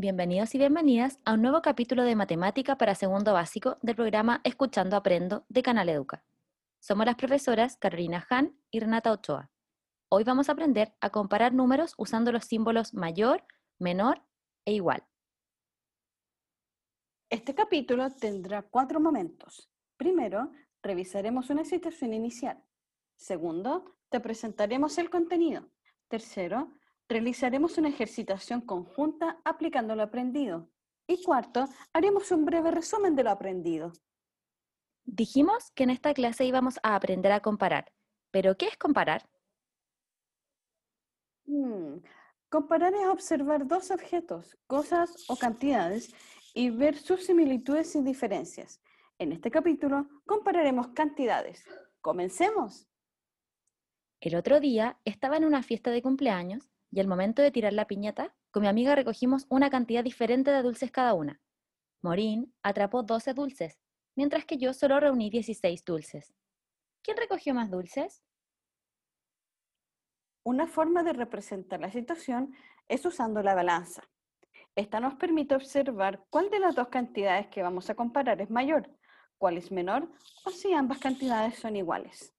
Bienvenidos y bienvenidas a un nuevo capítulo de Matemática para Segundo Básico del programa Escuchando Aprendo de Canal Educa. Somos las profesoras Carolina Han y Renata Ochoa. Hoy vamos a aprender a comparar números usando los símbolos mayor, menor e igual. Este capítulo tendrá cuatro momentos. Primero, revisaremos una situación inicial. Segundo, te presentaremos el contenido. Tercero, realizaremos una ejercitación conjunta aplicando lo aprendido. Y cuarto, haremos un breve resumen de lo aprendido. Dijimos que en esta clase íbamos a aprender a comparar. ¿Pero qué es comparar? Hmm, Comparar es observar dos objetos, cosas o cantidades y ver sus similitudes y diferencias. En este capítulo compararemos cantidades. Comencemos. El otro día estaba en una fiesta de cumpleaños y al momento de tirar la piñata, con mi amiga recogimos una cantidad diferente de dulces cada una. Morín atrapó 12 dulces, mientras que yo solo reuní 16 dulces. ¿Quién recogió más dulces? Una forma de representar la situación es usando la balanza. Esta nos permite observar cuál de las dos cantidades que vamos a comparar es mayor, cuál es menor o si ambas cantidades son iguales.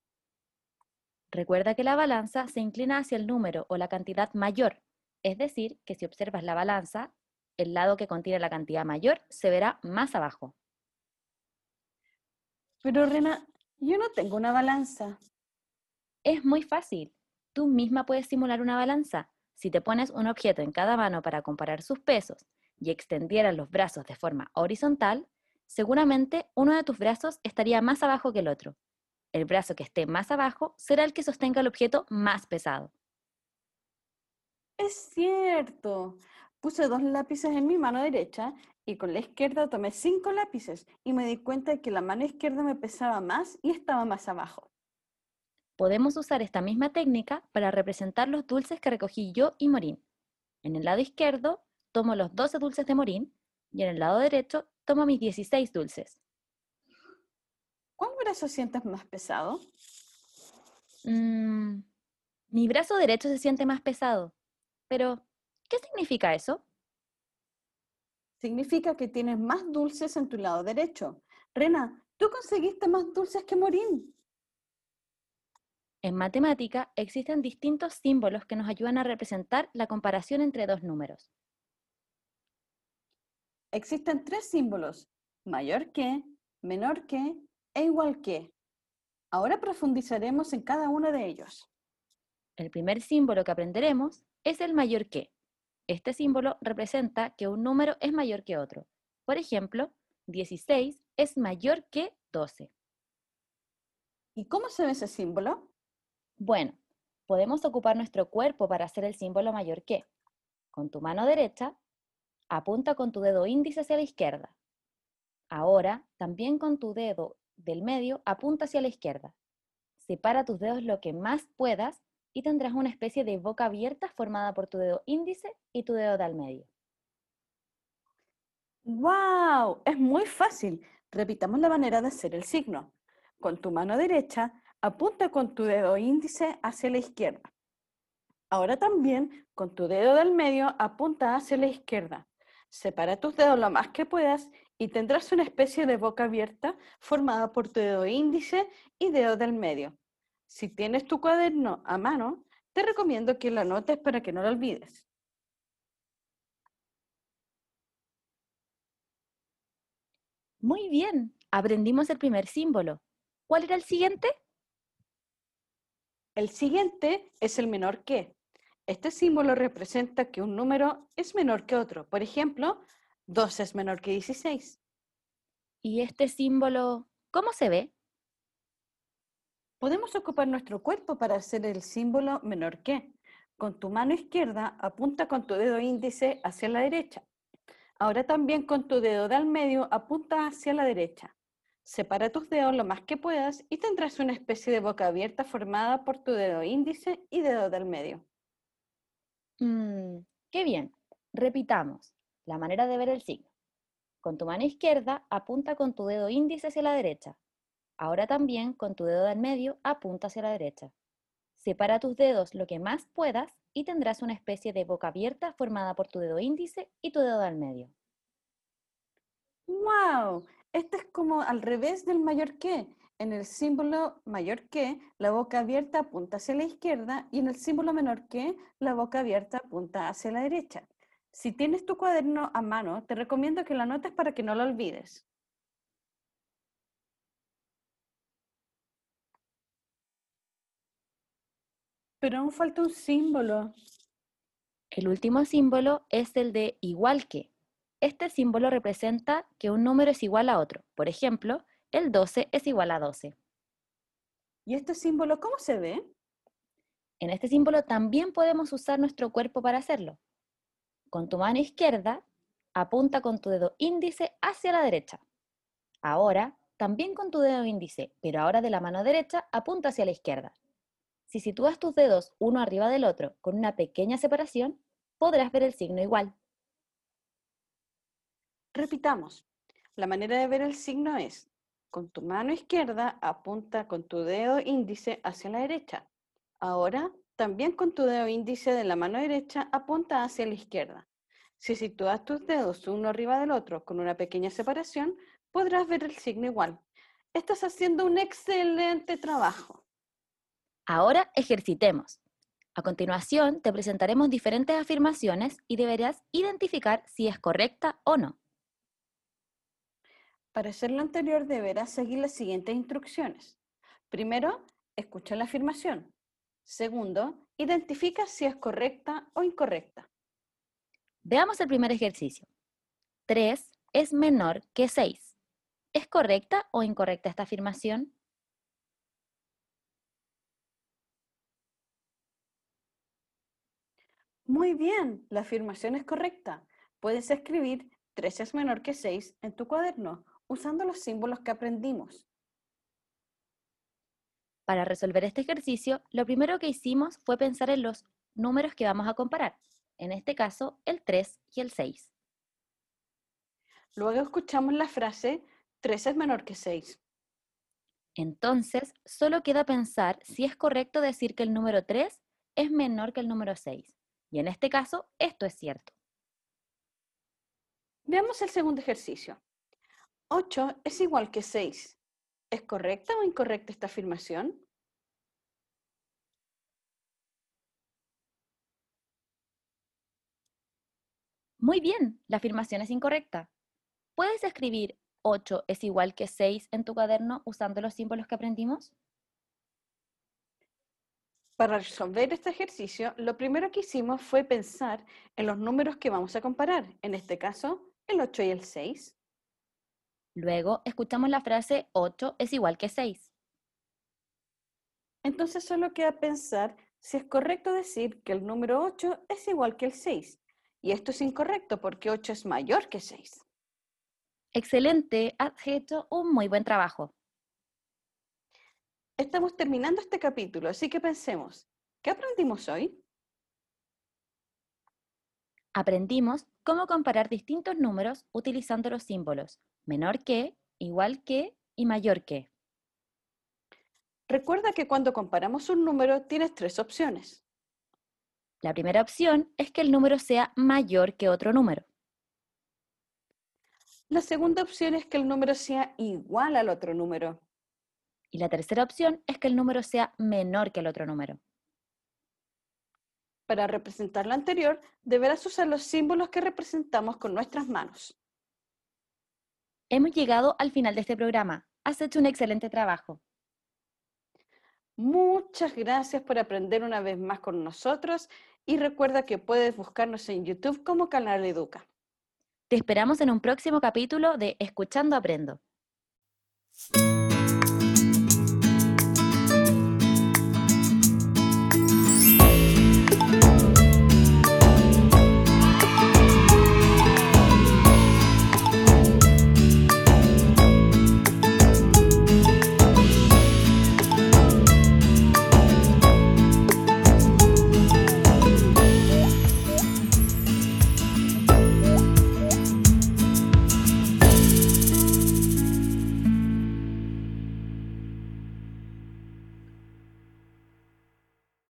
Recuerda que la balanza se inclina hacia el número o la cantidad mayor, es decir, que si observas la balanza, el lado que contiene la cantidad mayor se verá más abajo. Pero Rena, yo no tengo una balanza. Es muy fácil. Tú misma puedes simular una balanza. Si te pones un objeto en cada mano para comparar sus pesos y extendieras los brazos de forma horizontal, seguramente uno de tus brazos estaría más abajo que el otro. El brazo que esté más abajo será el que sostenga el objeto más pesado. Es cierto. Puse dos lápices en mi mano derecha y con la izquierda tomé cinco lápices y me di cuenta de que la mano izquierda me pesaba más y estaba más abajo. Podemos usar esta misma técnica para representar los dulces que recogí yo y Morín. En el lado izquierdo tomo los 12 dulces de Morín y en el lado derecho tomo mis 16 dulces. ¿Cuál brazo sientes más pesado? Mm, mi brazo derecho se siente más pesado. Pero, ¿qué significa eso? Significa que tienes más dulces en tu lado derecho. Rena, tú conseguiste más dulces que Morín. En matemática existen distintos símbolos que nos ayudan a representar la comparación entre dos números. Existen tres símbolos, mayor que, menor que e igual que. Ahora profundizaremos en cada uno de ellos. El primer símbolo que aprenderemos es el mayor que. Este símbolo representa que un número es mayor que otro. Por ejemplo, 16 es mayor que 12. ¿Y cómo se ve ese símbolo? Bueno, podemos ocupar nuestro cuerpo para hacer el símbolo mayor que. Con tu mano derecha, apunta con tu dedo índice hacia la izquierda. Ahora, también con tu dedo del medio, apunta hacia la izquierda. Separa tus dedos lo que más puedas y tendrás una especie de boca abierta formada por tu dedo índice y tu dedo del medio. ¡Wow! Es muy fácil. Repitamos la manera de hacer el signo. Con tu mano derecha, apunta con tu dedo índice hacia la izquierda. Ahora también, con tu dedo del medio, apunta hacia la izquierda. Separa tus dedos lo más que puedas y tendrás una especie de boca abierta formada por tu dedo índice y dedo del medio. Si tienes tu cuaderno a mano, te recomiendo que lo anotes para que no lo olvides. Muy bien, aprendimos el primer símbolo. ¿Cuál era el siguiente? El siguiente es el menor que. Este símbolo representa que un número es menor que otro. Por ejemplo, 12 es menor que 16. ¿Y este símbolo cómo se ve? Podemos ocupar nuestro cuerpo para hacer el símbolo menor que. Con tu mano izquierda apunta con tu dedo índice hacia la derecha. Ahora también con tu dedo del medio apunta hacia la derecha. Separa tus dedos lo más que puedas y tendrás una especie de boca abierta formada por tu dedo índice y dedo del medio. Mm, ¡Qué bien! Repitamos la manera de ver el signo. Con tu mano izquierda apunta con tu dedo índice hacia la derecha. Ahora también con tu dedo del medio apunta hacia la derecha. Separa tus dedos lo que más puedas y tendrás una especie de boca abierta formada por tu dedo índice y tu dedo del medio. ¡Wow! Esto es como al revés del mayor que. En el símbolo mayor que, la boca abierta apunta hacia la izquierda y en el símbolo menor que, la boca abierta apunta hacia la derecha. Si tienes tu cuaderno a mano, te recomiendo que lo anotes para que no lo olvides. Pero aún falta un símbolo. El último símbolo es el de igual que. Este símbolo representa que un número es igual a otro. Por ejemplo, el 12 es igual a 12. ¿Y este símbolo cómo se ve? En este símbolo también podemos usar nuestro cuerpo para hacerlo. Con tu mano izquierda, apunta con tu dedo índice hacia la derecha. Ahora, también con tu dedo índice, pero ahora de la mano derecha, apunta hacia la izquierda. Si sitúas tus dedos uno arriba del otro con una pequeña separación, podrás ver el signo igual. Repitamos. La manera de ver el signo es, con tu mano izquierda apunta con tu dedo índice hacia la derecha. Ahora, también con tu dedo índice de la mano derecha apunta hacia la izquierda. Si sitúas tus dedos uno arriba del otro con una pequeña separación, podrás ver el signo igual. Estás haciendo un excelente trabajo. Ahora ejercitemos. A continuación, te presentaremos diferentes afirmaciones y deberás identificar si es correcta o no. Para hacer lo anterior deberás seguir las siguientes instrucciones. Primero, escucha la afirmación. Segundo, identifica si es correcta o incorrecta. Veamos el primer ejercicio. 3 es menor que 6. ¿Es correcta o incorrecta esta afirmación? Muy bien, la afirmación es correcta. Puedes escribir 3 es menor que 6 en tu cuaderno usando los símbolos que aprendimos. Para resolver este ejercicio, lo primero que hicimos fue pensar en los números que vamos a comparar, en este caso el 3 y el 6. Luego escuchamos la frase 3 es menor que 6. Entonces, solo queda pensar si es correcto decir que el número 3 es menor que el número 6. Y en este caso, esto es cierto. Veamos el segundo ejercicio. 8 es igual que 6. ¿Es correcta o incorrecta esta afirmación? Muy bien, la afirmación es incorrecta. ¿Puedes escribir 8 es igual que 6 en tu cuaderno usando los símbolos que aprendimos? Para resolver este ejercicio, lo primero que hicimos fue pensar en los números que vamos a comparar, en este caso, el 8 y el 6. Luego escuchamos la frase 8 es igual que 6. Entonces solo queda pensar si es correcto decir que el número 8 es igual que el 6. Y esto es incorrecto porque 8 es mayor que 6. Excelente, has hecho un muy buen trabajo. Estamos terminando este capítulo, así que pensemos, ¿qué aprendimos hoy? Aprendimos cómo comparar distintos números utilizando los símbolos menor que, igual que y mayor que. Recuerda que cuando comparamos un número tienes tres opciones. La primera opción es que el número sea mayor que otro número. La segunda opción es que el número sea igual al otro número. Y la tercera opción es que el número sea menor que el otro número. Para representar lo anterior, deberás usar los símbolos que representamos con nuestras manos. Hemos llegado al final de este programa. Has hecho un excelente trabajo. Muchas gracias por aprender una vez más con nosotros y recuerda que puedes buscarnos en YouTube como Canal Educa. Te esperamos en un próximo capítulo de Escuchando Aprendo.